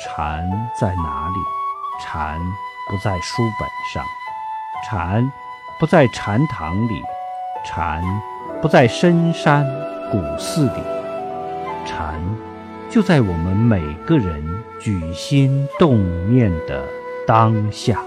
禅在哪里？禅不在书本上。禅不在禅堂里。禅不在深山古寺里。禅就在我们每个人举心动念的当下。